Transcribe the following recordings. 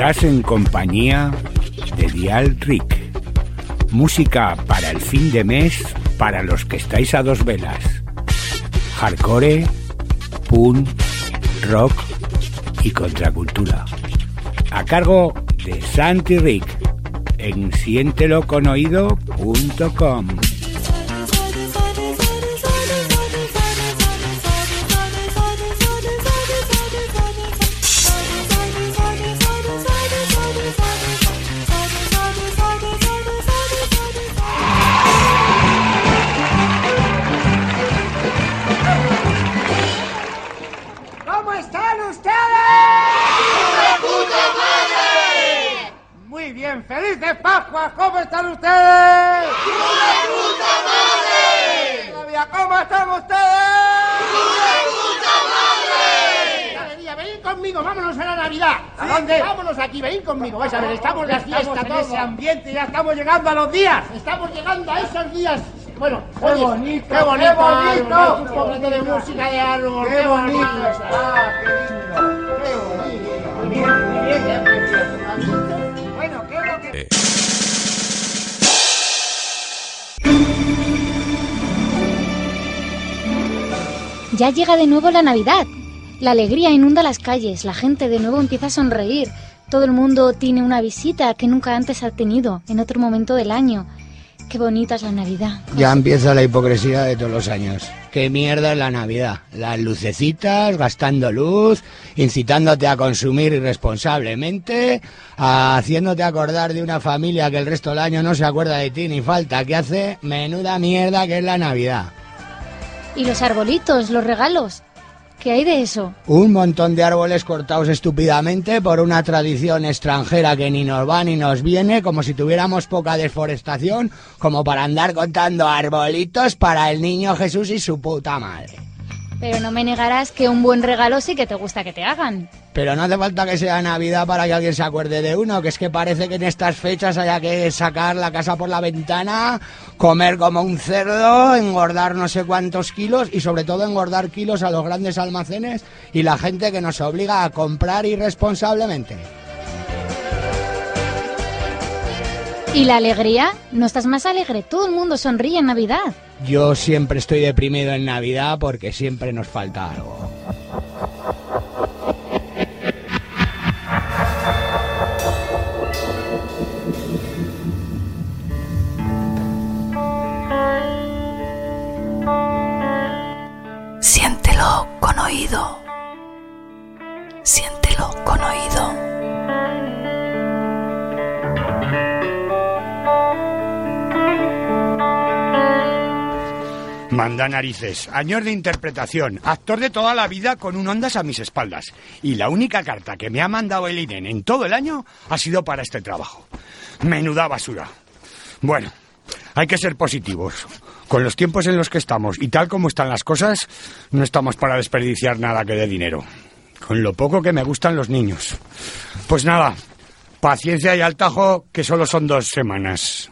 Estás en compañía de Dial Rick. Música para el fin de mes para los que estáis a dos velas. Hardcore, punk, rock y contracultura. A cargo de Santi Rick en sienteloconoído.com. conmigo. Vais a ver, estamos Ya las fiestas estamos en en ese ambiente, ya estamos llegando a los días. Estamos llegando a esos días. Bueno, oye, bonito, qué bonito, qué bonito. árbol, un poquito de música de árbol, ¡Qué bonito está! ¡Qué lindo! Muy bien, muy bien, qué precioso. Bueno, ¿qué es lo que...? Ya llega de nuevo la Navidad. La alegría inunda las calles, la gente de nuevo empieza a sonreír. Todo el mundo tiene una visita que nunca antes ha tenido en otro momento del año. Qué bonita es la Navidad. Ya empieza la hipocresía de todos los años. Qué mierda es la Navidad. Las lucecitas, gastando luz, incitándote a consumir irresponsablemente, haciéndote acordar de una familia que el resto del año no se acuerda de ti ni falta que hace. Menuda mierda que es la Navidad. Y los arbolitos, los regalos. ¿Qué hay de eso? Un montón de árboles cortados estúpidamente por una tradición extranjera que ni nos va ni nos viene, como si tuviéramos poca deforestación, como para andar contando arbolitos para el niño Jesús y su puta madre. Pero no me negarás que un buen regalo sí que te gusta que te hagan. Pero no hace falta que sea Navidad para que alguien se acuerde de uno, que es que parece que en estas fechas haya que sacar la casa por la ventana, comer como un cerdo, engordar no sé cuántos kilos y sobre todo engordar kilos a los grandes almacenes y la gente que nos obliga a comprar irresponsablemente. ¿Y la alegría? ¿No estás más alegre? Todo el mundo sonríe en Navidad. Yo siempre estoy deprimido en Navidad porque siempre nos falta algo. Siéntelo con oído. Siéntelo con oído. Manda narices, años de interpretación, actor de toda la vida con un ondas a mis espaldas. Y la única carta que me ha mandado el INEN en todo el año ha sido para este trabajo. Menuda basura. Bueno, hay que ser positivos. Con los tiempos en los que estamos y tal como están las cosas, no estamos para desperdiciar nada que dé dinero. Con lo poco que me gustan los niños. Pues nada, paciencia y al tajo, que solo son dos semanas.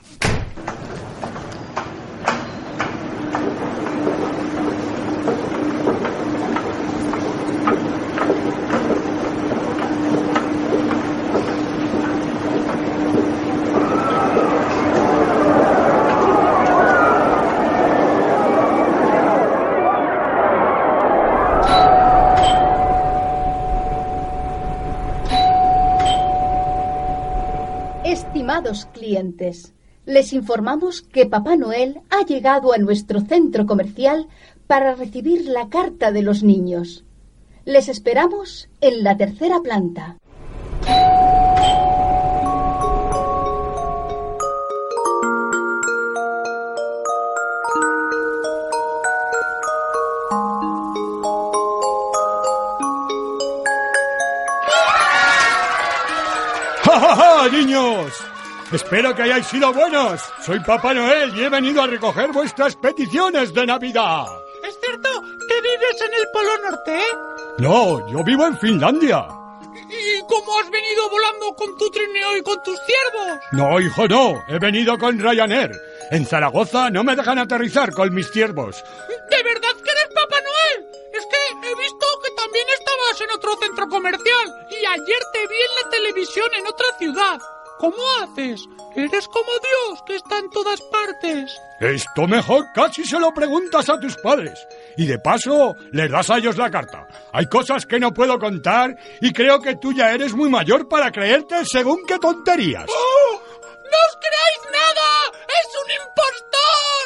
Les informamos que Papá Noel ha llegado a nuestro centro comercial para recibir la carta de los niños. Les esperamos en la tercera planta. ¡Ja, ja, ja, niños! Espero que hayáis sido buenos. Soy Papá Noel y he venido a recoger vuestras peticiones de Navidad. ¿Es cierto que vives en el Polo Norte? No, yo vivo en Finlandia. ¿Y cómo has venido volando con tu trineo y con tus ciervos? No, hijo, no. He venido con Ryanair. En Zaragoza no me dejan aterrizar con mis ciervos. ¿De verdad que eres Papá Noel? Es que he visto que también estabas en otro centro comercial y ayer te vi en la televisión en otra ciudad. ¿Cómo haces? Eres como Dios, que está en todas partes. Esto mejor casi se lo preguntas a tus padres. Y de paso, les das a ellos la carta. Hay cosas que no puedo contar y creo que tú ya eres muy mayor para creerte según qué tonterías. ¡Oh! ¡No os creáis nada! ¡Es un impostor!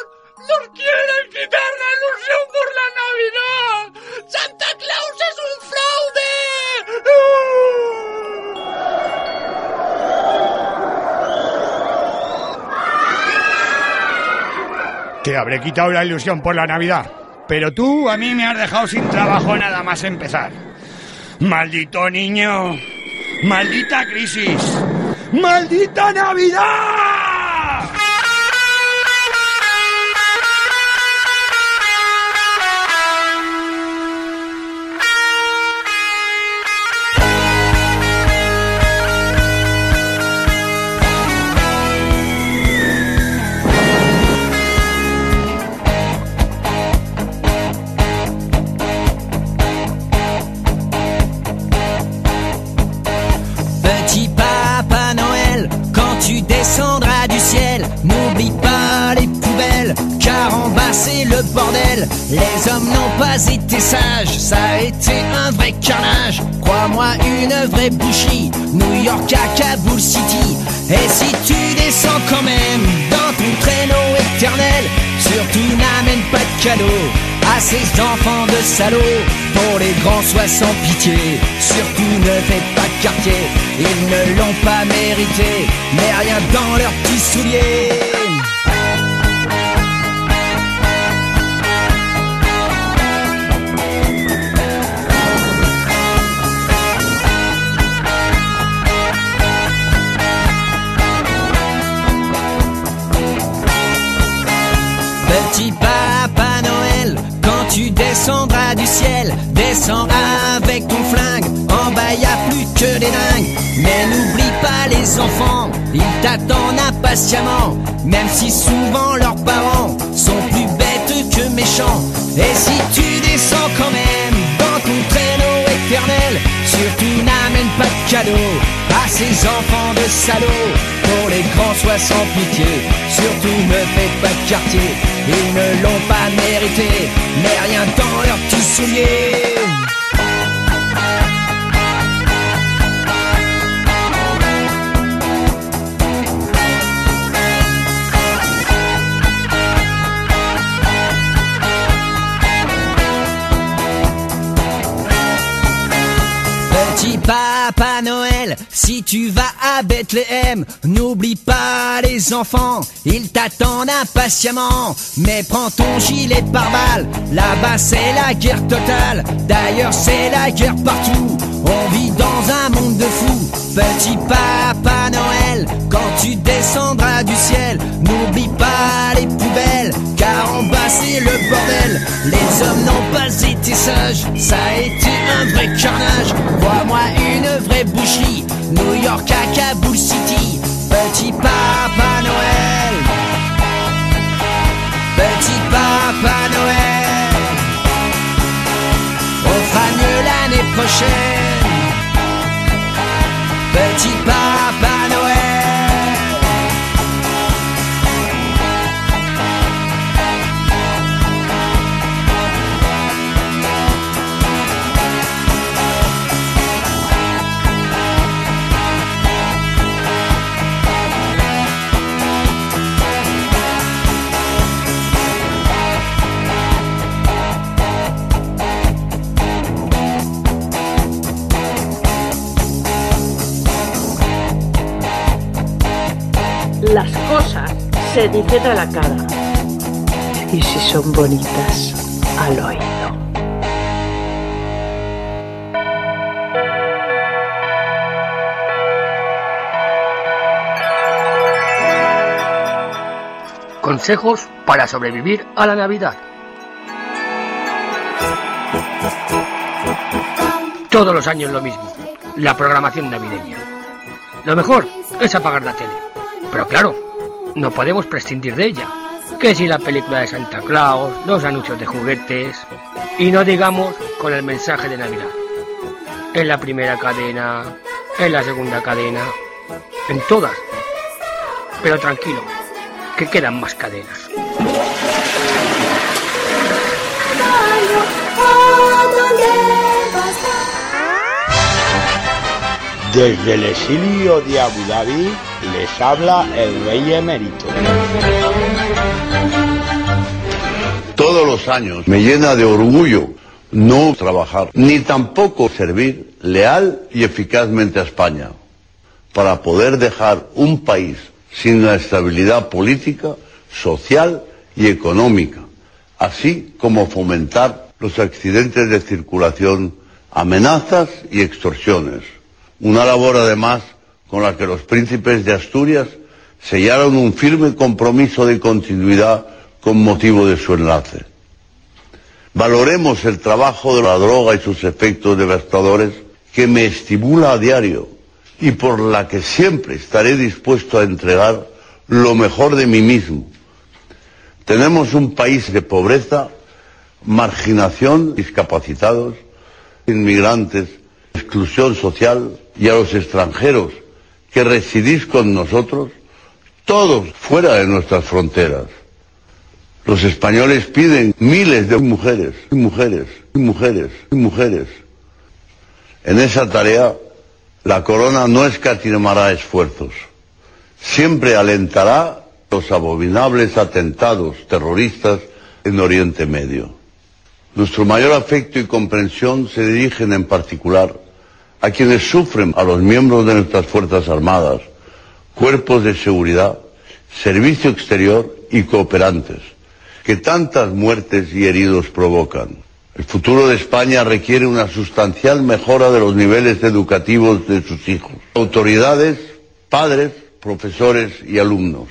¡Nos quieren quitar la ilusión por la Navidad! ¡Santa Claus es un fraude! Te habré quitado la ilusión por la Navidad. Pero tú a mí me has dejado sin trabajo nada más empezar. Maldito niño. Maldita crisis. ¡Maldita Navidad! C'est le bordel. Les hommes n'ont pas été sages, ça a été un vrai carnage. Crois-moi, une vraie boucherie, New York à Kabul City. Et si tu descends quand même dans ton traîneau éternel, surtout n'amène pas de cadeaux à ces enfants de salauds. Pour les grands, sois sans pitié. Surtout ne faites pas de quartier. Ils ne l'ont pas mérité. Mais rien dans leurs petits souliers. Tu descendras du ciel, descends avec ton flingue. En bas y a plus que des dingues. Mais n'oublie pas les enfants, ils t'attendent impatiemment. Même si souvent leurs parents sont plus bêtes que méchants. Et si tu descends quand même dans ton traîneau éternel, surtout n'amène pas de cadeaux à ces enfants de salauds. Pour les grands, sois sans pitié. Surtout ne faites pas de quartier. Ils ne l'ont pas mérité. Mais rien dans leurs petits souliers. Papa Noël, si tu vas à Bethléem, n'oublie pas les enfants, ils t'attendent impatiemment. Mais prends ton gilet pare-balles, là-bas c'est la guerre totale. D'ailleurs c'est la guerre partout, on vit dans un monde de fous. Petit Papa Noël, quand tu descendras du ciel, n'oublie pas les poubelles, car en bas c'est le bordel. Les hommes n'ont pas été sages, ça a été un vrai carnage. Crois-moi, une vraie boucherie, New York à Kabul City. Petit Papa l'année prochaine. Petit Papa se dicen a la cara. Y si son bonitas, al oído. Consejos para sobrevivir a la Navidad. Todos los años lo mismo, la programación navideña. Lo mejor es apagar la tele. Pero claro, no podemos prescindir de ella. Que si la película de Santa Claus, los anuncios de juguetes y no digamos con el mensaje de Navidad. en la primera cadena, en la segunda cadena, en todas. Pero tranquilo, que quedan más cadenas. Desde el exilio de Abu Dhabi les habla el rey emérito. Todos los años me llena de orgullo no trabajar, ni tampoco servir leal y eficazmente a España, para poder dejar un país sin la estabilidad política, social y económica, así como fomentar los accidentes de circulación, amenazas y extorsiones. Una labor además con la que los príncipes de Asturias sellaron un firme compromiso de continuidad con motivo de su enlace. Valoremos el trabajo de la droga y sus efectos devastadores que me estimula a diario y por la que siempre estaré dispuesto a entregar lo mejor de mí mismo. Tenemos un país de pobreza, marginación, discapacitados, inmigrantes, exclusión social y a los extranjeros que residís con nosotros, todos fuera de nuestras fronteras. Los españoles piden miles de mujeres, mujeres, mujeres, mujeres. En esa tarea, la corona no escatimará esfuerzos. Siempre alentará los abominables atentados terroristas en Oriente Medio. Nuestro mayor afecto y comprensión se dirigen en particular a quienes sufren, a los miembros de nuestras Fuerzas Armadas, cuerpos de seguridad, servicio exterior y cooperantes, que tantas muertes y heridos provocan. El futuro de España requiere una sustancial mejora de los niveles educativos de sus hijos, autoridades, padres, profesores y alumnos.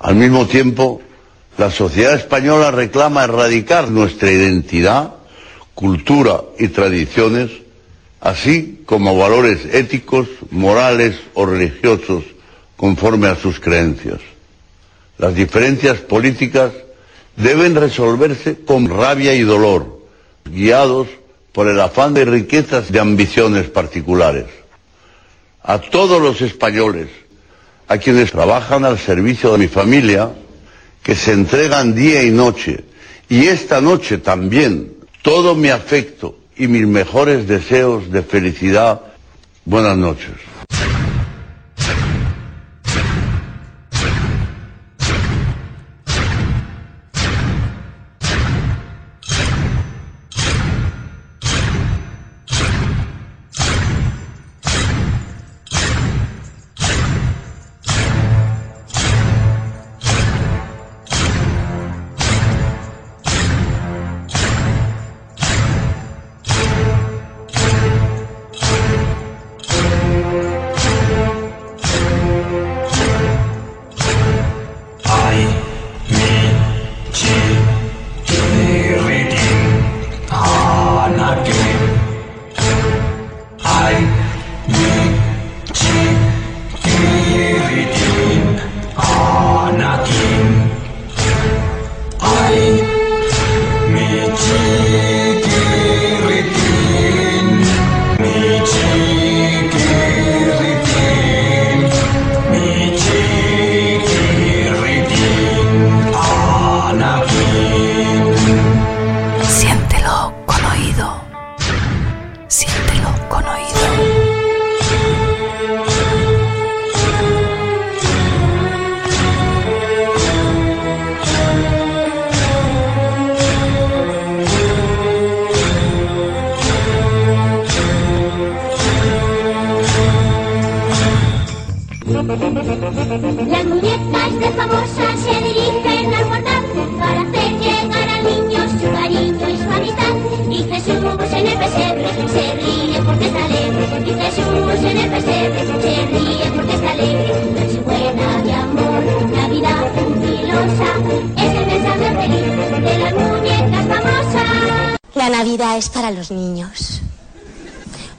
Al mismo tiempo, la sociedad española reclama erradicar nuestra identidad, cultura y tradiciones, así como valores éticos, morales o religiosos conforme a sus creencias. Las diferencias políticas deben resolverse con rabia y dolor, guiados por el afán de riquezas de ambiciones particulares. A todos los españoles, a quienes trabajan al servicio de mi familia, que se entregan día y noche, y esta noche también, todo mi afecto y mis mejores deseos de felicidad, buenas noches.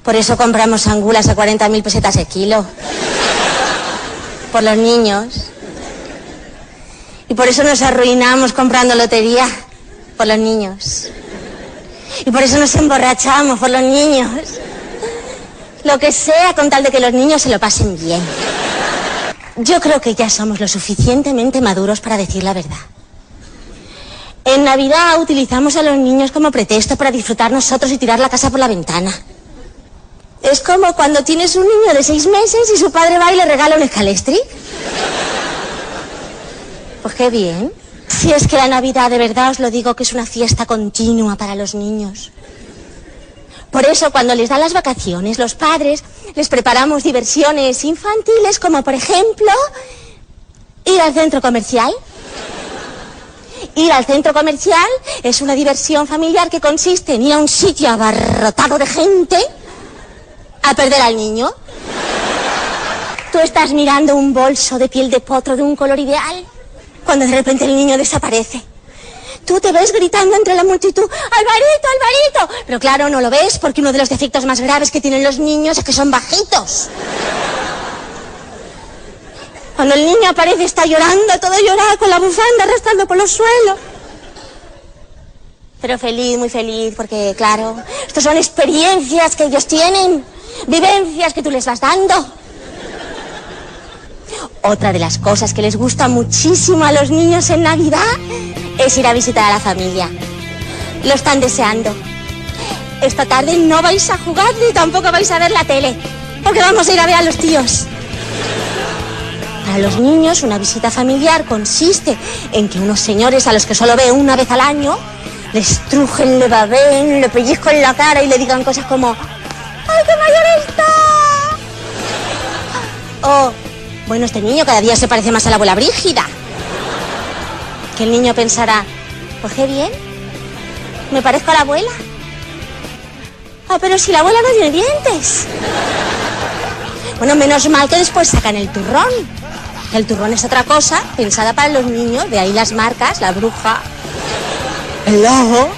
Por eso compramos angulas a 40.000 pesetas el kilo. Por los niños. Y por eso nos arruinamos comprando lotería. Por los niños. Y por eso nos emborrachamos, por los niños. Lo que sea con tal de que los niños se lo pasen bien. Yo creo que ya somos lo suficientemente maduros para decir la verdad. En Navidad utilizamos a los niños como pretexto para disfrutar nosotros y tirar la casa por la ventana. Es como cuando tienes un niño de seis meses y su padre va y le regala un escalestri. Pues qué bien. Si es que la Navidad, de verdad os lo digo, que es una fiesta continua para los niños. Por eso, cuando les dan las vacaciones, los padres les preparamos diversiones infantiles, como por ejemplo, ir al centro comercial. Ir al centro comercial es una diversión familiar que consiste en ir a un sitio abarrotado de gente a perder al niño. Tú estás mirando un bolso de piel de potro de un color ideal cuando de repente el niño desaparece. Tú te ves gritando entre la multitud, Alvarito, Alvarito. Pero claro, no lo ves porque uno de los defectos más graves que tienen los niños es que son bajitos. Cuando el niño aparece está llorando, todo llorado, con la bufanda arrastrando por los suelos. Pero feliz, muy feliz, porque claro, estas son experiencias que ellos tienen, vivencias que tú les vas dando. Otra de las cosas que les gusta muchísimo a los niños en Navidad es ir a visitar a la familia. Lo están deseando. Esta tarde no vais a jugar ni tampoco vais a ver la tele, porque vamos a ir a ver a los tíos. Para los niños, una visita familiar consiste en que unos señores a los que solo ve una vez al año les trujen, le babeen, le pellizcan la cara y le digan cosas como ¡Ay, qué mayor está! O bueno, este niño cada día se parece más a la abuela Brígida. Que el niño pensará, pues bien, me parezco a la abuela. Ah, pero si la abuela no tiene dientes. Bueno, menos mal que después sacan el turrón. El turrón es otra cosa pensada para los niños, de ahí las marcas, la bruja, el lobo.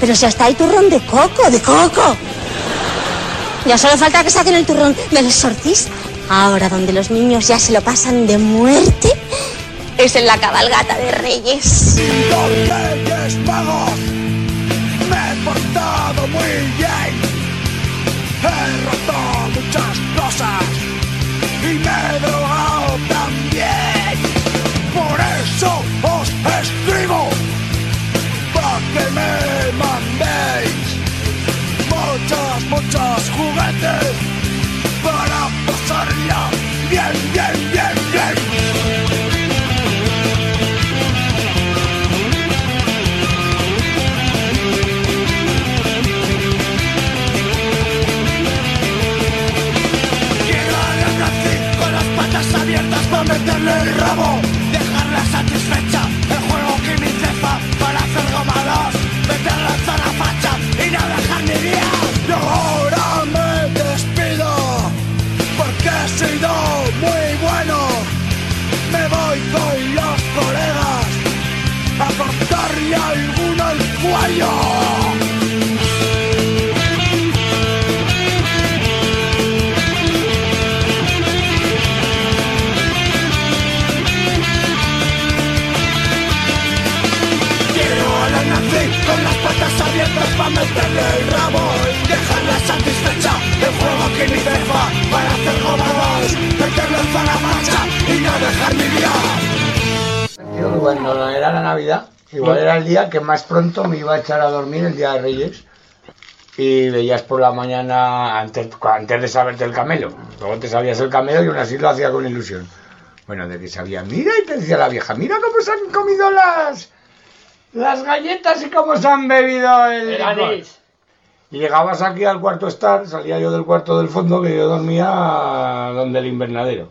Pero si hasta hay turrón de coco, de coco. Ya solo falta que saquen el turrón del exorcista. Ahora donde los niños ya se lo pasan de muerte es en la cabalgata de Reyes. Los me. He roto muchas cosas y me he para meterle el rabo, dejarla satisfecha, meterle el rabo y dejarla satisfecha. El juego que ni cefa para hacer gomados, meterlo en zona marcha y no dejar mi día. Cuando era la Navidad, igual era el día que más pronto me iba a echar a dormir el día de Reyes. Y veías por la mañana, antes, antes de saberte el camelo, luego te sabías el camelo y aún así lo hacía con ilusión. Bueno, de que sabía, mira, y te decía la vieja, mira cómo se han comido las, las galletas y cómo se han bebido el... El anís. Y llegabas aquí al cuarto estar, salía yo del cuarto del fondo, que yo dormía donde el invernadero.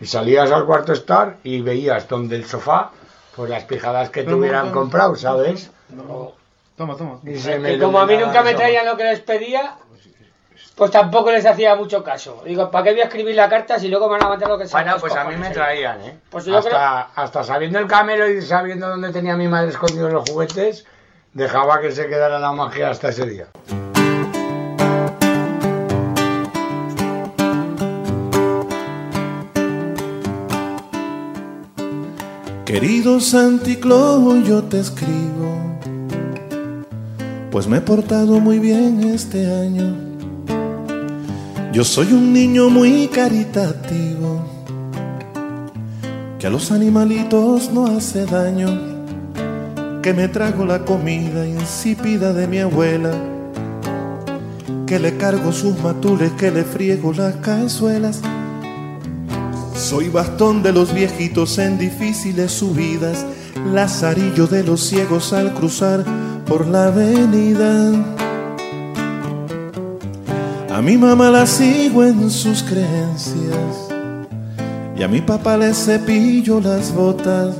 Y salías al cuarto estar y veías donde el sofá, pues las pijadas que te hubieran comprado, ¿sabes? Toma, toma. Y se me Y como a mí nunca me traían lo que les pedía, pues tampoco les hacía mucho caso. Digo, ¿para qué voy a escribir la carta si luego me van a mandar lo que sea? Bueno, pues a mí me traían, ¿eh? Pues yo hasta, hasta sabiendo el camelo y sabiendo dónde tenía mi madre escondidos los juguetes, dejaba que se quedara la magia hasta ese día. Querido Santi Claus, yo te escribo pues me he portado muy bien este año. Yo soy un niño muy caritativo, que a los animalitos no hace daño, que me trago la comida insípida de mi abuela, que le cargo sus matules, que le friego las cazuelas. Soy bastón de los viejitos en difíciles subidas, lazarillo de los ciegos al cruzar por la avenida. A mi mamá la sigo en sus creencias y a mi papá le cepillo las botas.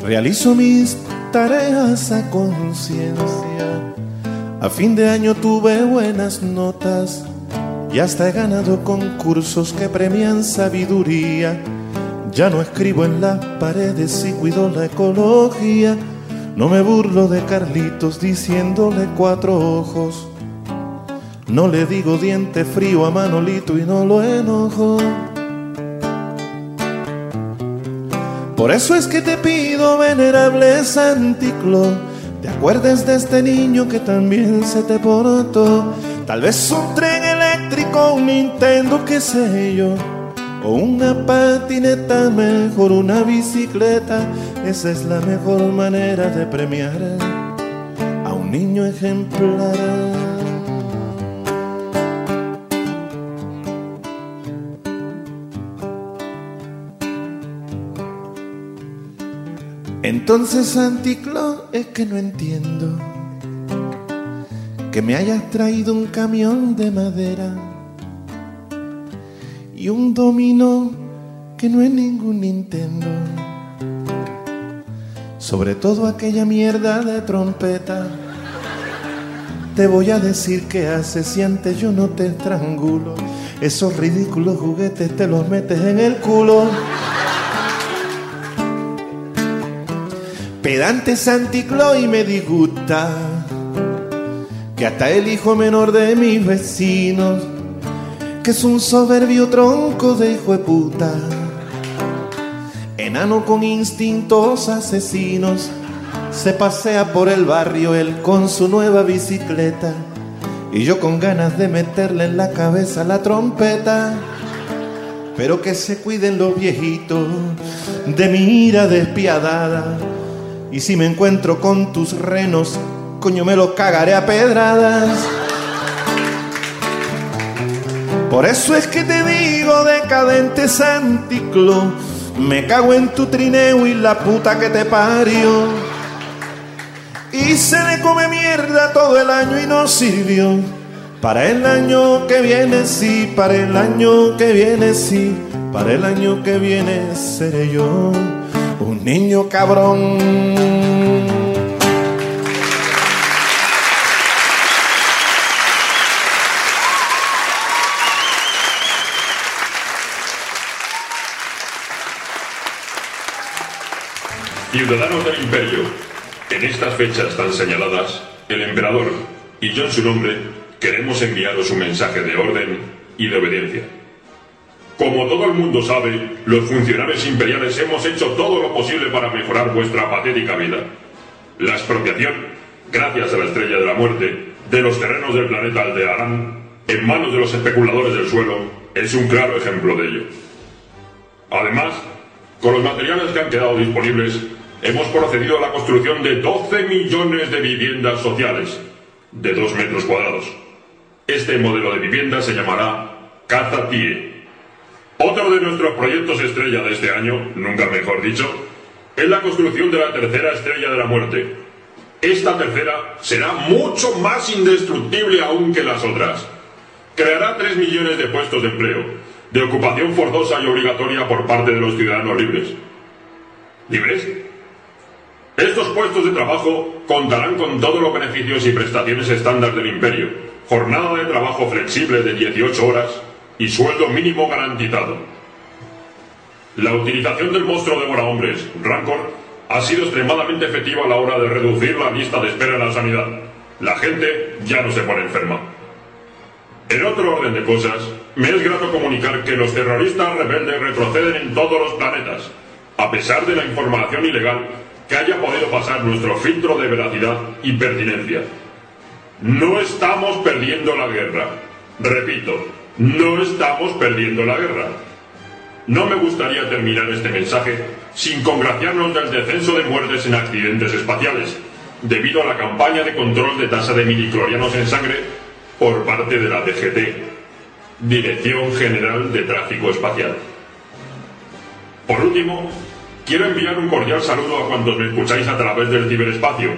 Realizo mis tareas a conciencia. A fin de año tuve buenas notas y hasta he ganado concursos que premian sabiduría. Ya no escribo en las paredes y cuido la ecología. No me burlo de Carlitos diciéndole cuatro ojos. No le digo diente frío a Manolito y no lo enojo. Por eso es que te pido, venerable Santiclo, te acuerdes de este niño que también se te portó. Tal vez un tren eléctrico, un Nintendo, qué sé yo. O una patineta mejor, una bicicleta. Esa es la mejor manera de premiar a un niño ejemplar. Entonces, Santiclo, es que no entiendo que me hayas traído un camión de madera y un dominó que no es ningún Nintendo. Sobre todo aquella mierda de trompeta. Te voy a decir qué haces si antes yo no te estrangulo. Esos ridículos juguetes te los metes en el culo. Pedante Santiclo y me disgusta que hasta el hijo menor de mis vecinos, que es un soberbio tronco de hijo de puta, enano con instintos asesinos, se pasea por el barrio él con su nueva bicicleta y yo con ganas de meterle en la cabeza la trompeta. Pero que se cuiden los viejitos de mi ira despiadada. Y si me encuentro con tus renos, coño me los cagaré a pedradas. Por eso es que te digo, decadente Santiclo, me cago en tu trineo y la puta que te parió. Y se le come mierda todo el año y no sirvió. Para el año que viene sí, para el año que viene sí, para el año que viene seré yo un niño cabrón. Ciudadanos del Imperio, en estas fechas tan señaladas, el emperador y yo en su nombre queremos enviaros un mensaje de orden y de obediencia. Como todo el mundo sabe, los funcionarios imperiales hemos hecho todo lo posible para mejorar vuestra patética vida. La expropiación, gracias a la estrella de la muerte, de los terrenos del planeta Aldearán, en manos de los especuladores del suelo, es un claro ejemplo de ello. Además, con los materiales que han quedado disponibles, hemos procedido a la construcción de 12 millones de viviendas sociales, de 2 metros cuadrados. Este modelo de vivienda se llamará Casa Tie. Otro de nuestros proyectos estrella de este año, nunca mejor dicho, es la construcción de la tercera estrella de la muerte. Esta tercera será mucho más indestructible aún que las otras. Creará 3 millones de puestos de empleo, de ocupación forzosa y obligatoria por parte de los ciudadanos libres. ¿Libres? Estos puestos de trabajo contarán con todos los beneficios y prestaciones estándar del imperio, jornada de trabajo flexible de 18 horas y sueldo mínimo garantizado. La utilización del monstruo devora hombres, Rancor, ha sido extremadamente efectiva a la hora de reducir la lista de espera en la sanidad. La gente ya no se pone enferma. En otro orden de cosas, me es grato comunicar que los terroristas rebeldes retroceden en todos los planetas, a pesar de la información ilegal que haya podido pasar nuestro filtro de veracidad y pertinencia. No estamos perdiendo la guerra. Repito, no estamos perdiendo la guerra. No me gustaría terminar este mensaje sin congraciarnos del descenso de muertes en accidentes espaciales, debido a la campaña de control de tasa de midiclorianos en sangre por parte de la DGT, Dirección General de Tráfico Espacial. Por último, quiero enviar un cordial saludo a cuantos me escucháis a través del ciberespacio,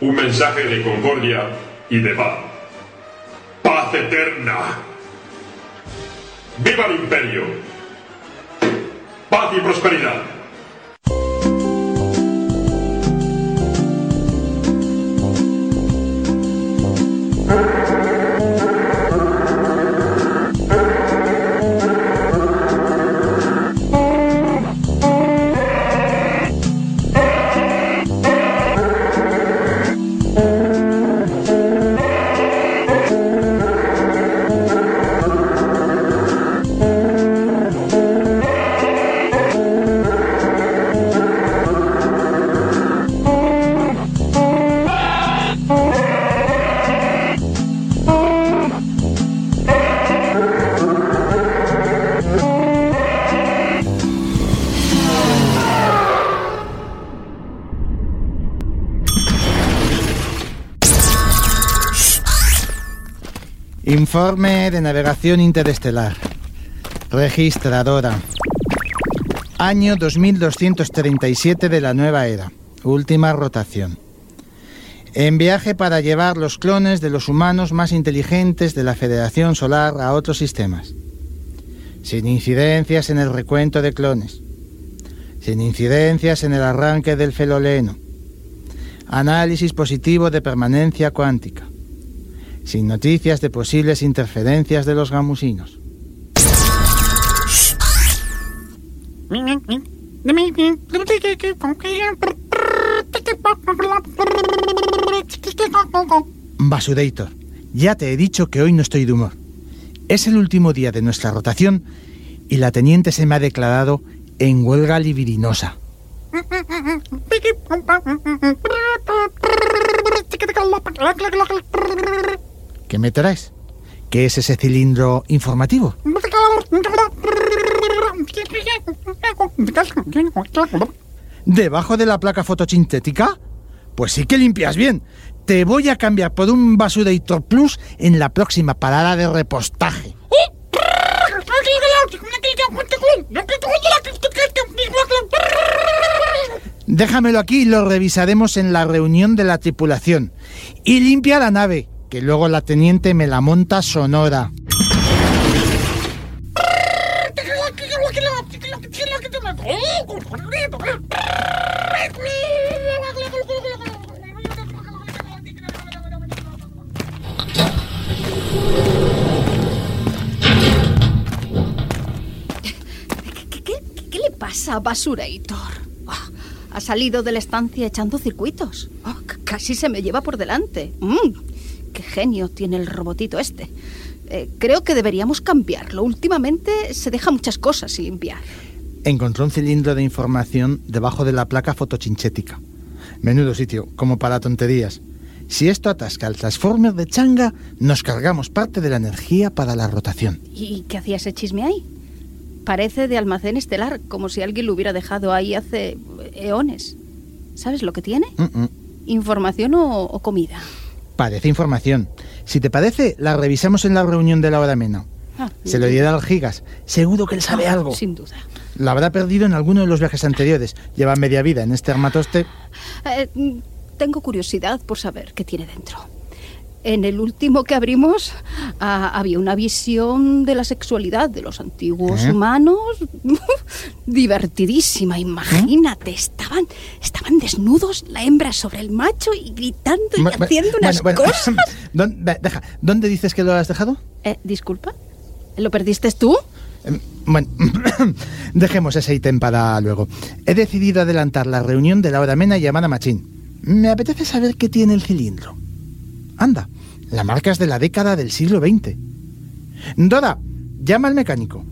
un mensaje de concordia y de paz. ¡Paz eterna! ¡Viva el imperio! ¡Paz y Informe de navegación interestelar. Registradora. Año 2237 de la nueva era. Última rotación. En viaje para llevar los clones de los humanos más inteligentes de la Federación Solar a otros sistemas. Sin incidencias en el recuento de clones. Sin incidencias en el arranque del feloleno. Análisis positivo de permanencia cuántica sin noticias de posibles interferencias de los gamusinos. Basudator, ya te he dicho que hoy no estoy de humor. Es el último día de nuestra rotación y la teniente se me ha declarado en huelga libidinosa. ¿Qué me traes? ¿Qué es ese cilindro informativo? ¿Debajo de la placa fotosintética? Pues sí que limpias bien. Te voy a cambiar por un Basudator Plus en la próxima parada de repostaje. Déjamelo aquí y lo revisaremos en la reunión de la tripulación. Y limpia la nave, que luego la teniente me la monta sonora. ¿Qué le pasa Basurator? Ah, ha salido de la estancia echando circuitos. Ah, casi se me lleva por delante. Mm, ¡Qué genio tiene el robotito este! Eh, creo que deberíamos cambiarlo. Últimamente se deja muchas cosas sin limpiar. Encontró un cilindro de información debajo de la placa fotochinchética. Menudo sitio, como para tonterías. Si esto atasca al transformer de Changa, nos cargamos parte de la energía para la rotación. ¿Y qué hacía ese chisme ahí? Parece de almacén estelar, como si alguien lo hubiera dejado ahí hace eones. ¿Sabes lo que tiene? Mm, mm. ¿Información o, o comida? Parece información. Si te parece, la revisamos en la reunión de la hora amena. Ah, Se lo dirá al Gigas. Seguro que él sabe Ah, algo. Sin duda. Lo habrá perdido en alguno de los viajes anteriores. Lleva media vida en este armatoste. Eh, tengo curiosidad por saber qué tiene dentro. En el último que abrimos ah, había una visión de la sexualidad de los antiguos ¿Eh? humanos divertidísima. Imagínate, estaban, estaban desnudos la hembra sobre el macho y gritando y haciendo unas bueno, cosas. ¿Dónde, ve- deja, ¿Dónde dices que lo has dejado? Eh, Disculpa, ¿lo perdiste tú? Em, Bueno, dejemos ese ítem para luego. He decidido adelantar la reunión de la hora amena llamada Machín. Me apetece saber qué tiene el cilindro. Anda, la marca es de la década del siglo XX. Dora, llama al mecánico.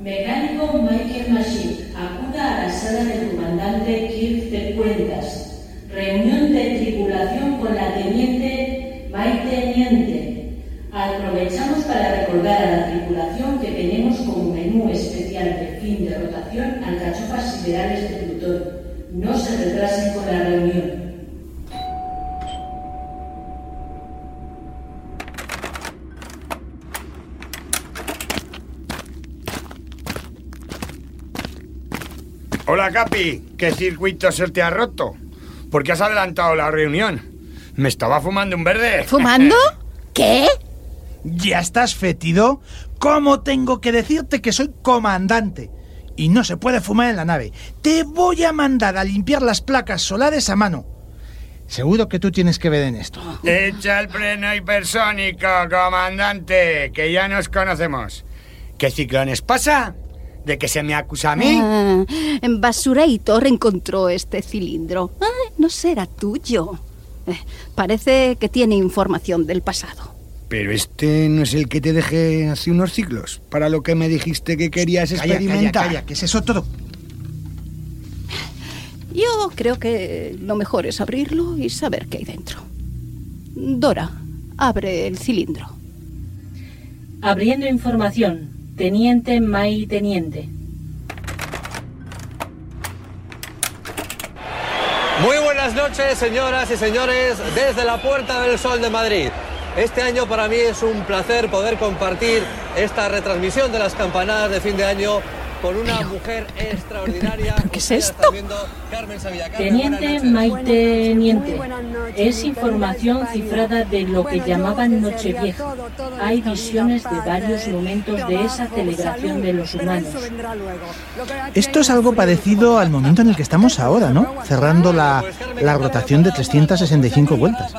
Mecánico Michael Machine, acuda a la sala del comandante Kirk de Cuentas. Reunión de tripulación con la teniente Maite Niente. Aprovechamos para recordar a la tripulación que tenemos como menú especial de fin de rotación alcachofas siderales de Plutón. No se retrasen con la reunión. Hola, Capi. ¿Qué circuito se te ha roto? ¿Por qué has adelantado la reunión? Me estaba fumando un verde. ¿Fumando? ¿Qué? ¿Ya estás fetido? ¿Cómo tengo que decirte que soy comandante? Y no se puede fumar en la nave. Te voy a mandar a limpiar las placas solares a mano. Seguro que tú tienes que ver en esto. Echa el freno hipersónico, comandante, que ya nos conocemos. ¿Qué ciclones pasa? ¿De que se me acusa a mí? Ah, Basurator encontró este cilindro. Ah, no será tuyo. Eh, parece que tiene información del pasado. Pero este no es el que te dejé hace unos siglos, para lo que me dijiste que querías Calla, experimentar. calla, calla, que es eso todo. Yo creo que lo mejor es abrirlo y saber qué hay dentro. Dora, abre el cilindro. Abriendo información. Teniente Mai Teniente. Muy buenas noches, señoras y señores, desde la Puerta del Sol de Madrid. Este año para mí es un placer poder compartir esta retransmisión de las campanadas de fin de año con una mujer extraordinaria. ¿Pero qué es esto? Teniente Maite Teniente. Es información cifrada de lo que llamaban Nochevieja. Hay visiones de varios momentos de esa celebración de los humanos. Esto es algo parecido al momento en el que estamos ahora, ¿no? Cerrando la, la rotación de 365 vueltas.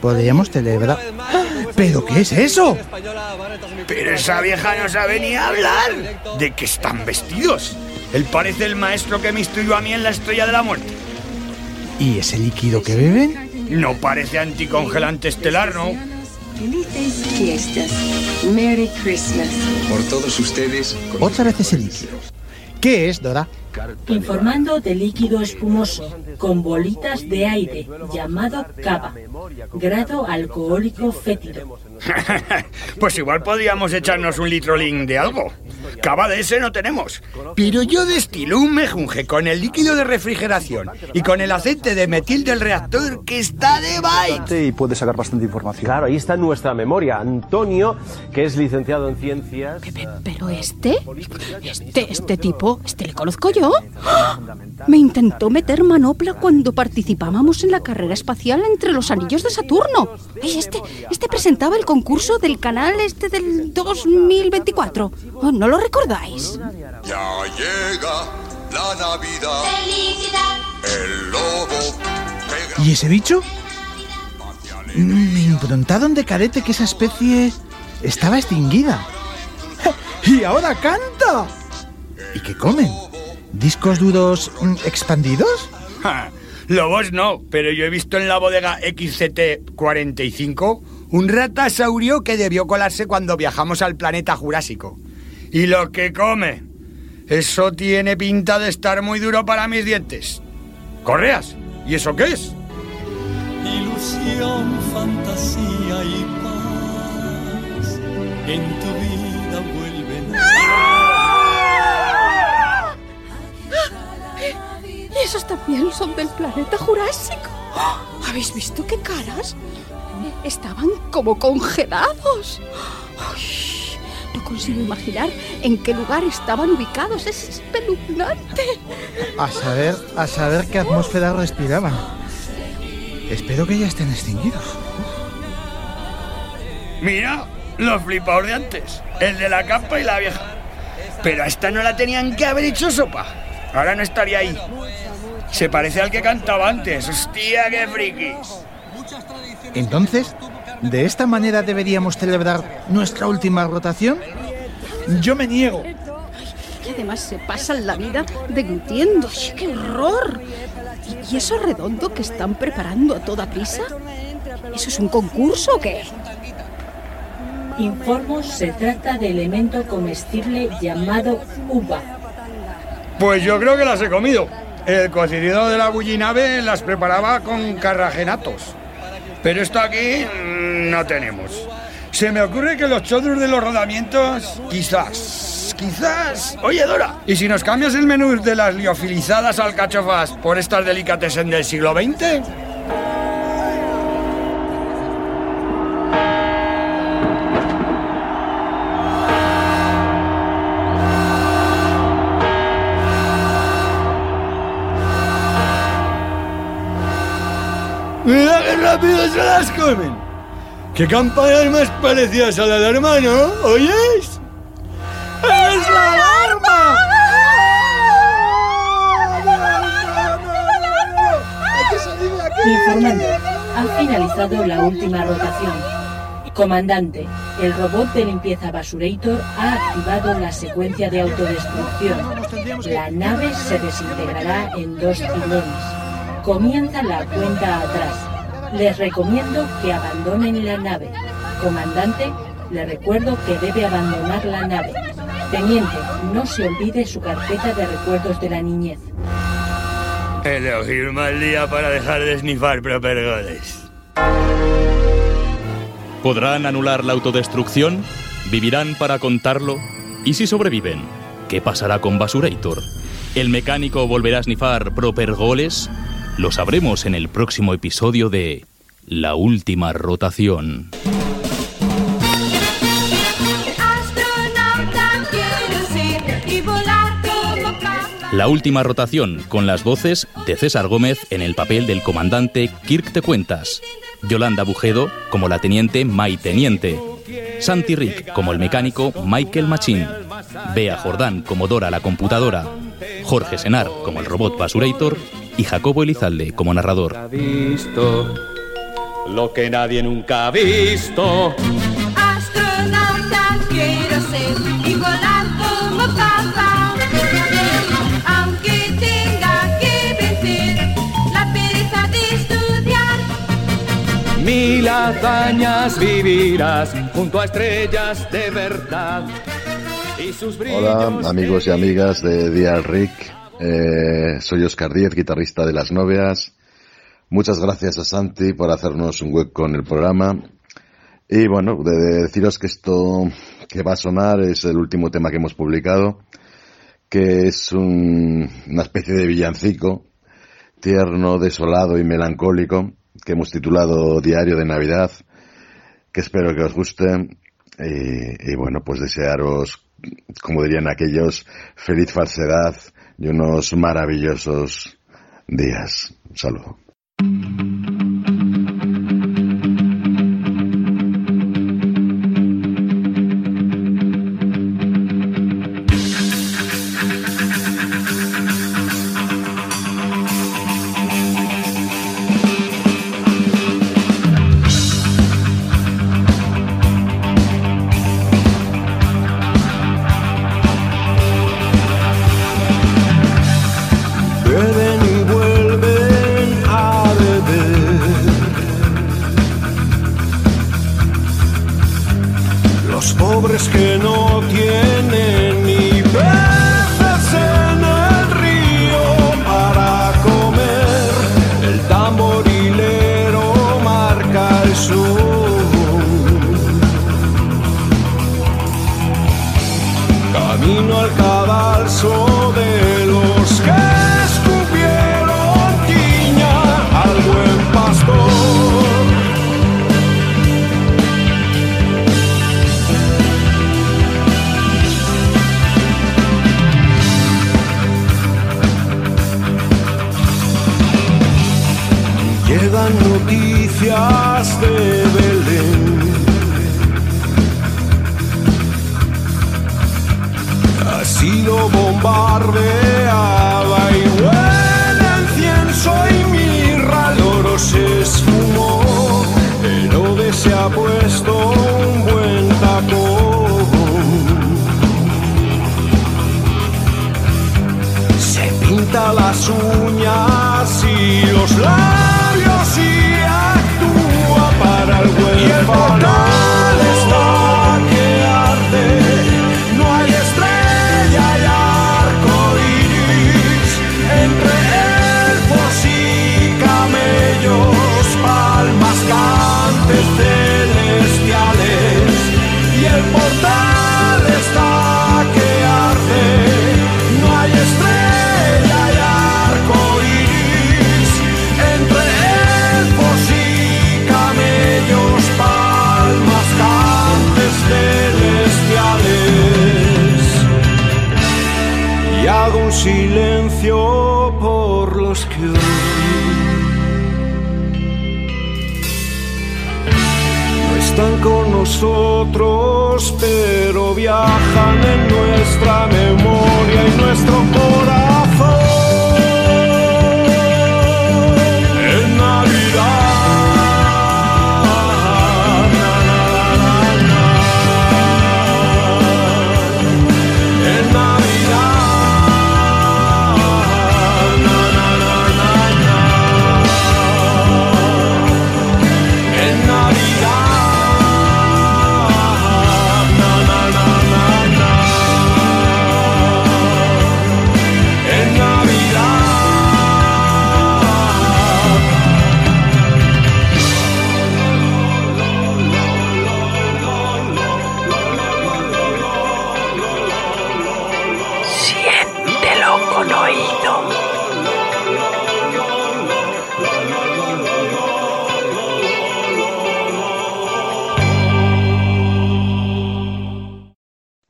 Podríamos celebrar... ¿Pero qué es eso? Pero esa vieja no sabe ni hablar. ¿De qué están vestidos? Él parece el maestro que me instruyó a mí en la estrella de la muerte. ¿Y ese líquido que beben? No parece anticongelante estelar, ¿no? Felices fiestas. Merry Christmas. Por todos ustedes. Otra vez ese líquido. ¿Qué es, Dora? Informando de líquido espumoso con bolitas de aire llamado cava. Grado alcohólico fétido. pues igual podríamos echarnos un litrolín de algo. Cava de ese no tenemos. Pero yo destilo un mejunje con el líquido de refrigeración y con el aceite de metil del reactor que está de byte. Y puede sacar bastante información. Claro, ahí está nuestra memoria. Antonio, que es licenciado en ciencias. ¿Pero este? ¿Este, este tipo? ¿Este le conozco yo? Me intentó meter manopla cuando participábamos en la carrera espacial entre los anillos de Saturno. Ay, este, este presentaba el concurso del canal este del 2024. Oh, ¿No lo recordáis? Ya llega la Navidad. El lobo. ¿Y ese bicho? Me improntaron de carete que esa especie estaba extinguida. ¡Y ahora canta! ¿Y qué comen? ¿Discos duros mm, expandidos? Ja, Lobos no, pero yo he visto en la bodega XCT-45 un ratasaurio que debió colarse cuando viajamos al planeta Jurásico. Y lo que come. Eso tiene pinta de estar muy duro para mis dientes. Correas. ¿Y eso qué es? Ilusión, fantasía y paz en tu vida esos también son del planeta Jurásico? ¿Habéis visto qué caras? Estaban como congelados. No consigo imaginar en qué lugar estaban ubicados. Es espeluznante. A saber, a saber qué atmósfera respiraban. Espero que ya estén extinguidos. Mira, los flipados de antes. El de la capa y la vieja. Pero a esta no la tenían que haber hecho sopa. Ahora no estaría ahí. Se parece al que cantaba antes. Hostia, qué frikis. Entonces, ¿de esta manera deberíamos celebrar nuestra última rotación? Yo me niego. Y además se pasan la vida deglutiendo. ¡Ay, ¡Qué horror! ¿Y eso redondo que están preparando a toda prisa? ¿Eso es un concurso o qué? Informo se trata de elemento comestible llamado uva. Pues yo creo que las he comido. El cocinero de la bullinave las preparaba con carragenatos. Pero esto aquí mm, no tenemos. Se me ocurre que los chodros de los rodamientos, quizás, quizás. Oye, Dora, ¿y si nos cambias el menú de las liofilizadas alcachofas por estas delicatessen del siglo XX? Las comen! ¡Qué campanas más parecidas a la de hermano! ¿Oyes? ¡Es la alarma! Informando. Ha finalizado la última rotación. Comandante, el robot de limpieza Basurator ha activado la secuencia de autodestrucción. La nave se desintegrará en dos tirones. Comienza la cuenta atrás. Les recomiendo que abandonen la nave. Comandante, le recuerdo que debe abandonar la nave. Teniente, no se olvide su carpeta de recuerdos de la niñez. Elegir mal día para dejar de snifar propergoles. ¿Podrán anular la autodestrucción? ¿Vivirán para contarlo? ¿Y si sobreviven? ¿Qué pasará con Basurator? ¿El mecánico volverá a snifar propergoles? Lo sabremos en el próximo episodio de La Última Rotación. La Última Rotación, con las voces de César Gómez en el papel del comandante Kirk Te Cuentas, Yolanda Bujedo como la teniente Mai Teniente, Santi Rick como el mecánico Michael Machín, Bea Jordán como Dora la computadora, Jorge Senar como el robot Basurator y Jacobo Elizalde como narrador. ha visto lo que nadie nunca ha visto. Astronauta quiero ser y volar como papá. Aunque tenga que vencer la pereza de estudiar. Mil hazañas vivirás junto a estrellas de verdad. Y sus Hola amigos y amigas de Dial Rick, Eh, soy Oscar Díez, guitarrista de Las Novias. Muchas gracias a Santi por hacernos un hueco en el programa. Y bueno, de, de deciros que esto que va a sonar es el último tema que hemos publicado, que es un- una especie de villancico tierno, desolado y melancólico que hemos titulado Diario de Navidad, que espero que os guste y, y bueno, pues desearos, como dirían aquellos, feliz falsedad y unos maravillosos días. Saludo. Con nosotros, pero viajan en nuestra memoria y nuestro corazón.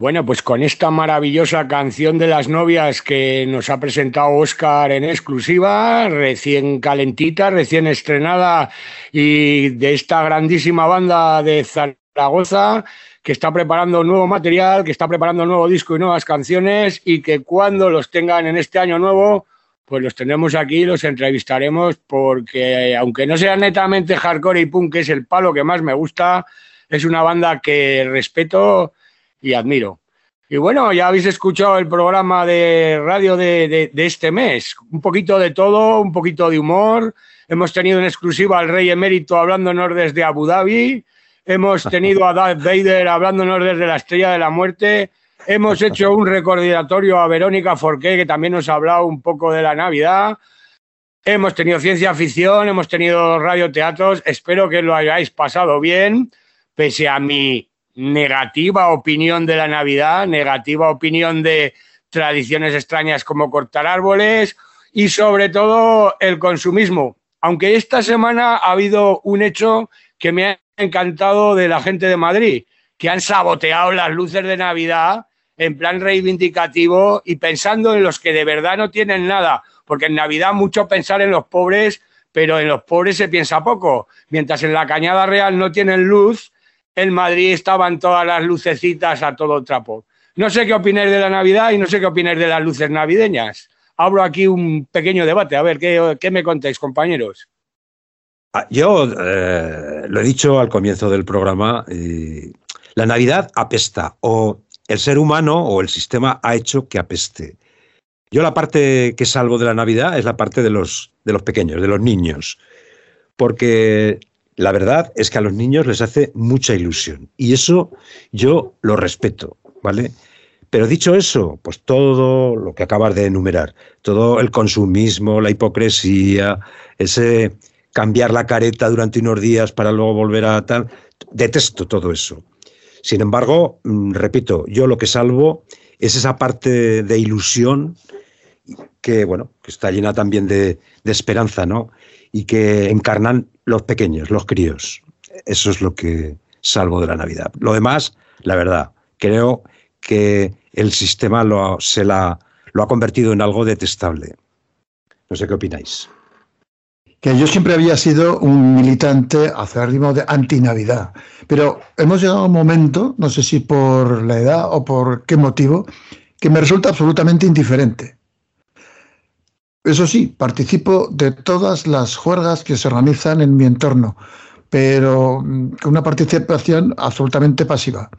Bueno, pues con esta maravillosa canción de las novias que nos ha presentado Oscar en exclusiva, recién calentita, recién estrenada y de esta grandísima banda de Zaragoza que está preparando nuevo material, que está preparando nuevo disco y nuevas canciones y que cuando los tengan en este año nuevo, pues los tendremos aquí, los entrevistaremos porque aunque no sea netamente hardcore y punk, que es el palo que más me gusta, es una banda que respeto y admiro. Y bueno, ya habéis escuchado el programa de radio de, de- este mes. Un poquito de todo, un poquito de humor. Hemos tenido en exclusiva al rey emérito hablándonos desde Abu Dhabi. Hemos tenido a Darth Vader hablándonos desde la Estrella de la Muerte. Hemos hecho un recordatorio a Verónica Forqué, que también nos ha hablado un poco de la Navidad. Hemos tenido ciencia ficción, hemos tenido radioteatros. Espero que lo hayáis pasado bien, pese a mi negativa opinión de la Navidad, negativa opinión de tradiciones extrañas como cortar árboles y sobre todo el consumismo. Aunque esta semana ha habido un hecho que me ha encantado de la gente de Madrid, que han saboteado las luces de Navidad en plan reivindicativo y pensando en los que de verdad no tienen nada, porque en Navidad mucho pensar en los pobres, pero en los pobres se piensa poco. Mientras en la Cañada Real no tienen luz, en Madrid estaban todas las lucecitas a todo trapo. No sé qué opináis de la Navidad y no sé qué opináis de las luces navideñas. Abro aquí un pequeño debate, a ver qué, me contáis, compañeros. Ah, Yo eh, lo he dicho al comienzo del programa, la Navidad apesta o el ser humano o el sistema ha hecho que apeste. Yo la parte que salvo de la Navidad es la parte de los, de los pequeños, de los niños, porque la verdad es que a los niños les hace mucha ilusión y eso yo lo respeto, ¿vale? Pero dicho eso, pues todo lo que acabas de enumerar, todo el consumismo, la hipocresía, ese cambiar la careta durante unos días para luego volver a tal, detesto todo eso. Sin embargo, mm, repito, yo lo que salvo es esa parte de ilusión que, bueno, que está llena también de, de esperanza, ¿no? Y que encarnan los pequeños, los críos. Eso es lo que salvo de la Navidad. Lo demás, la verdad, creo que el sistema lo, se la, lo ha convertido en algo detestable. No sé qué opináis. que yo siempre había sido un militante acérrimo de antinavidad. Pero hemos llegado a un momento, no sé si por la edad o por qué motivo, que me resulta absolutamente indiferente. Eso sí, participo de todas las juergas que se organizan en mi entorno, pero mm, con una participación absolutamente pasiva.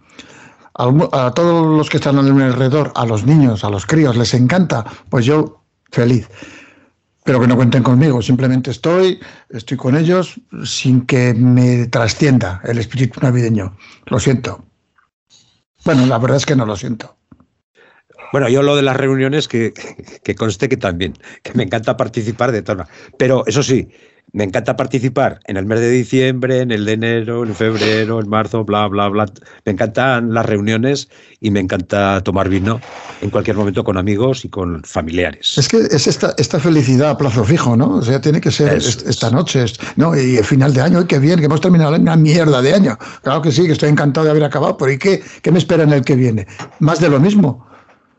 A todos los que están alrededor, a los niños, a los críos, les encanta, pues yo feliz pero que no cuenten conmigo, simplemente estoy, estoy con ellos sin que me trascienda el espíritu navideño. Lo siento. Bueno, la verdad es que no lo siento. Bueno, yo lo de las reuniones, que, que conste que también, que me encanta participar de todas. Pero eso sí, me encanta participar en el mes de diciembre, en el de enero, en febrero, en marzo, bla, bla, bla. Me encantan las reuniones y me encanta tomar vino en cualquier momento con amigos y con familiares. Es que es esta, esta felicidad a plazo fijo, ¿no? O sea, tiene que ser est- esta noche, ¿no? Y el final de año, ¡ay, qué bien, que hemos terminado una mierda de año. Claro que sí, que estoy encantado de haber acabado, pero ¿y qué, qué me espera en el que viene? Más de lo mismo.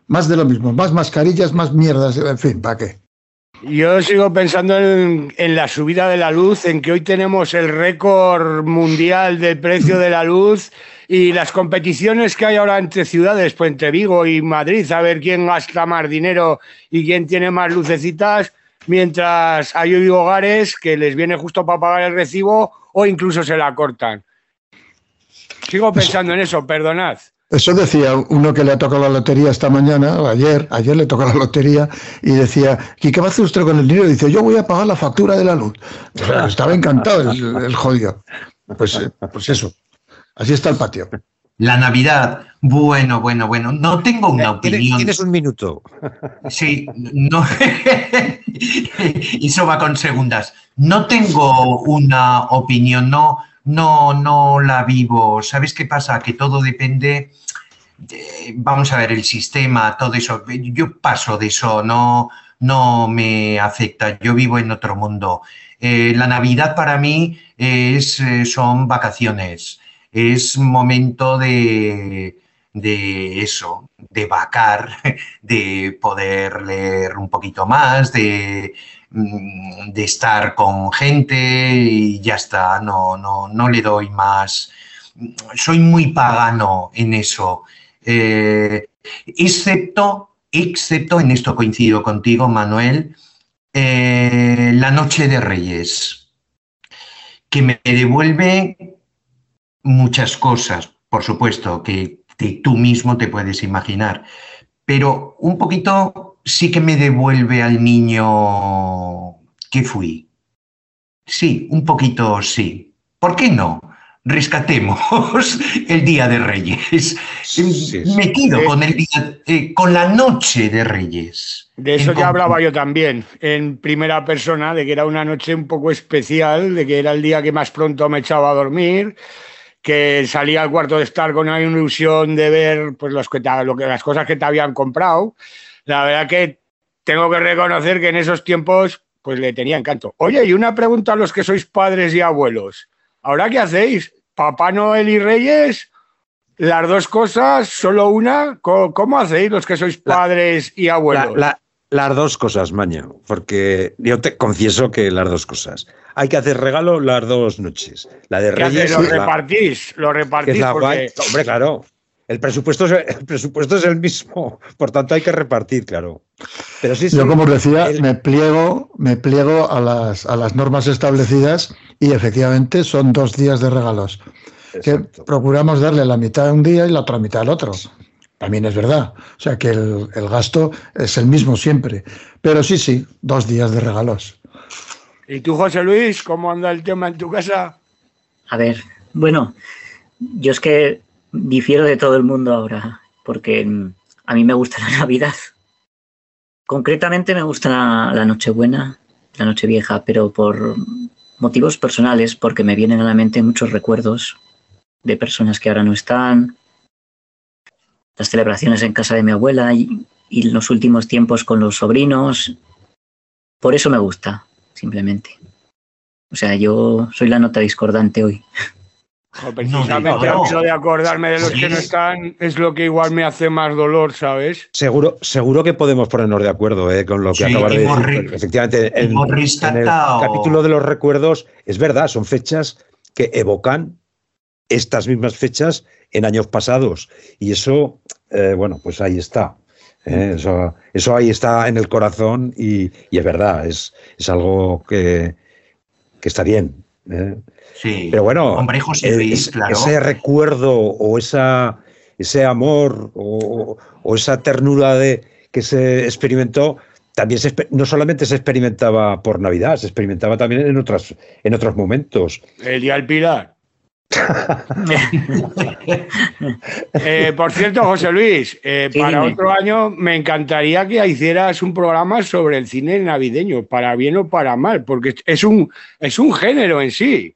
Más de lo mismo, más mascarillas, más mierdas, en fin, ¿para qué? Yo sigo pensando en, en la subida de la luz, en que hoy tenemos el récord mundial del precio de la luz y las competiciones que hay ahora entre ciudades, pues entre Vigo y Madrid, a ver quién gasta más dinero y quién tiene más lucecitas, mientras hay hoy hogares que les viene justo para pagar el recibo o incluso se la cortan. Sigo pensando en eso, perdonad. Eso decía uno que le ha tocado la lotería esta mañana, o ayer, ayer le tocó la lotería, y decía, ¿y qué va a hacer usted con el dinero? Y dice, yo voy a pagar la factura de la luz. Estaba encantado el, el jodido. Pues, eh, pues eso, así está el patio. La Navidad, bueno, bueno, bueno. No tengo una Tienes, opinión. tienes un minuto. Sí, no. Eso va con segundas. No tengo una opinión, no, no, no la vivo. ¿Sabes qué pasa? Que todo depende. de- vamos a ver, el sistema, todo eso. Yo paso de eso, no, no me afecta. Yo vivo en otro mundo. Eh, la Navidad para mí es, eh, son vacaciones. Es momento de, de eso, de vacar, de poder leer un poquito más, de, de estar con gente y ya está, no, no, no le doy más. Soy muy pagano en eso, eh, excepto, excepto, en esto coincido contigo, Manuel, eh, la Noche de Reyes, que me devuelve muchas cosas, por supuesto, que tú mismo te puedes imaginar, pero un poquito sí que me devuelve al niño que fui. Sí, un poquito sí. ¿Por qué no? Rescatemos el Día de Reyes. Me quedo con el día, eh, con la noche de Reyes. De eso En ya hablaba yo también, en primera persona, de que era una noche un poco especial, de que era el día que más pronto me echaba a dormir, que salía al cuarto de estar con una ilusión de ver pues, los que te- lo que, las cosas que te habían comprado. La verdad que tengo que reconocer que en esos tiempos pues le tenía encanto. Oye, y una pregunta a los que sois padres y abuelos. ¿Ahora qué hacéis? ¿Papá Noel y Reyes? ¿Las dos cosas? ¿Solo una? ¿Cómo, cómo hacéis los que sois padres y abuelos? la- las dos cosas, Maño, porque yo te confieso que las dos cosas. Hay que hacer regalo las dos noches. La de ¿Qué Reyes? ¿Lo repartís? ¿Lo repartís? Porque- guay. Hombre, claro. El presupuesto, es, el presupuesto es el mismo, por tanto hay que repartir, claro. Pero sí, sí, Yo, como os decía, me pliego, me pliego a las, a las normas establecidas y efectivamente son dos días de regalos. Que procuramos darle la mitad un día y la otra mitad al otro. También es verdad. O sea que el, el gasto es el mismo siempre. Pero sí, sí, dos días de regalos. ¿Y tú, José Luis, cómo anda el tema en tu casa? A ver, bueno, yo es que difiero de todo el mundo ahora, porque mm, a mí me gusta la Navidad. Concretamente me gusta la, la Nochebuena, la Nochevieja, pero por motivos personales, porque me vienen a la mente muchos recuerdos de personas que ahora no están, las celebraciones en casa de mi abuela y, y los últimos tiempos con los sobrinos. Por eso me gusta, simplemente. O sea, yo soy la nota discordante hoy. Precisamente no, no. eso de acordarme de los que no están es lo que igual me hace más dolor, ¿sabes? Seguro, seguro que podemos ponernos de acuerdo eh, con lo que Sí, acabas de decir. Efectivamente, en, en el capítulo de los recuerdos, es verdad, son fechas que evocan estas mismas fechas en años pasados. Y eso, eh, bueno, pues ahí está. eh, eso, eso ahí está en el corazón y, y es verdad, es, es algo que, que está bien. Eh. Sí. Pero bueno, Hombre, José Luis, es- claro. ese recuerdo o esa, ese amor o, o esa ternura de, que se experimentó, también se, no solamente se experimentaba por Navidad, se experimentaba también en, otras, en otros momentos. El día del Pilar. Eh, por cierto, José Luis, eh, Sí, para dime. otro año me encantaría que hicieras un programa sobre el cine navideño, para bien o para mal, porque es un, es un género en sí.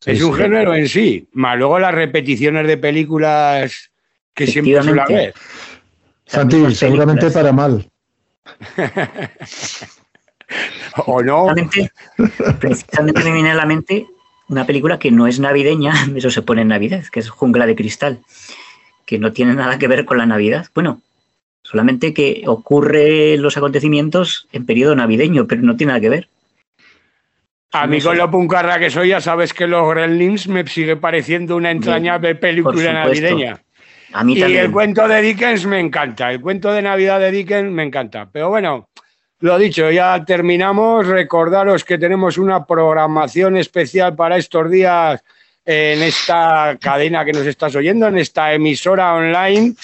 Sí, es un sí. género en sí. Más luego las repeticiones de películas que siempre suele haber. Santi, seguramente para mal. ¿O no? Precisamente, precisamente me viene a la mente una película que no es navideña, eso se pone en Navidad, que es Jungla de Cristal, que no tiene nada que ver con la Navidad. Bueno, solamente que ocurre los acontecimientos en periodo navideño, pero no tiene nada que ver. A mí con lo puncarra que soy, ya sabes que los Gremlins me sigue pareciendo una entrañable película navideña. A mí y también. el cuento de Dickens me encanta, el cuento de Navidad de Dickens me encanta. Pero bueno, lo dicho, ya terminamos. Recordaros que tenemos una programación especial para estos días en esta cadena que nos estás oyendo, en esta emisora online,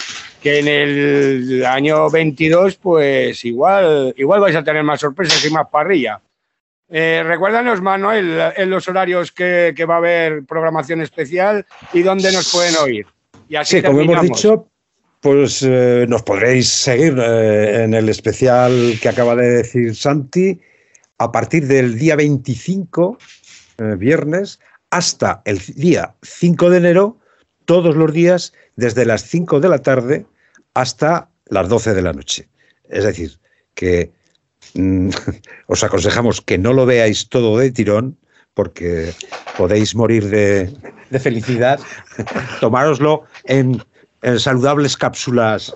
que en el año 22, pues igual, igual vais a tener más sorpresas y más parrilla. Eh, recuérdanos, Manuel, en los horarios que, que va a haber programación especial y dónde nos pueden oír. Y así Sí, como hemos dicho, pues eh, nos podréis seguir eh, en el especial que acaba de decir Santi a partir del día 25, eh, viernes, hasta el día 5 de enero, todos los días, desde las 5 de la tarde hasta las 12 de la noche. Es decir, que mm, os aconsejamos que no lo veáis todo de tirón, porque podéis morir de, de felicidad. Tomároslo en, en saludables cápsulas,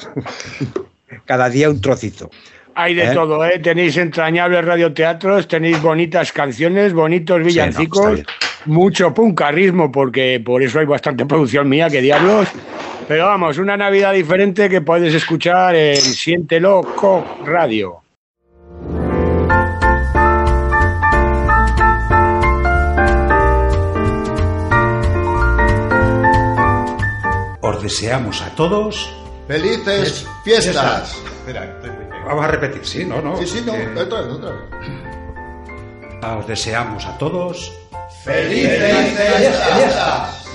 cada día un trocito. Hay de ¿Eh? todo, ¿eh? Tenéis entrañables radioteatros, tenéis bonitas canciones, bonitos villancicos, mucho puncarrismo, porque por eso hay bastante producción mía, que diablos. Pero vamos, una Navidad diferente que puedes escuchar en Siéntelo Co Radio. Os deseamos a todos. ¡Felices fiestas! Vamos a repetir, sí, no, no. Sí, sí, no, Eh, otra vez, otra vez. os deseamos a todos. ¡Felices fiestas!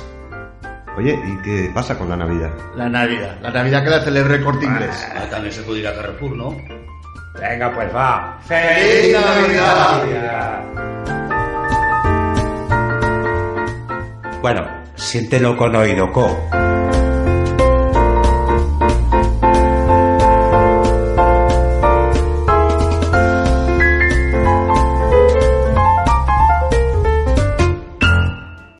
Oye, ¿y qué pasa con la Navidad? La Navidad, la Navidad que la celebre corte inglés. Ah, también se puede ir a Carrefour, ¿no? Venga, pues va. ¡Feliz Navidad! Bueno, siéntelo con oído, co.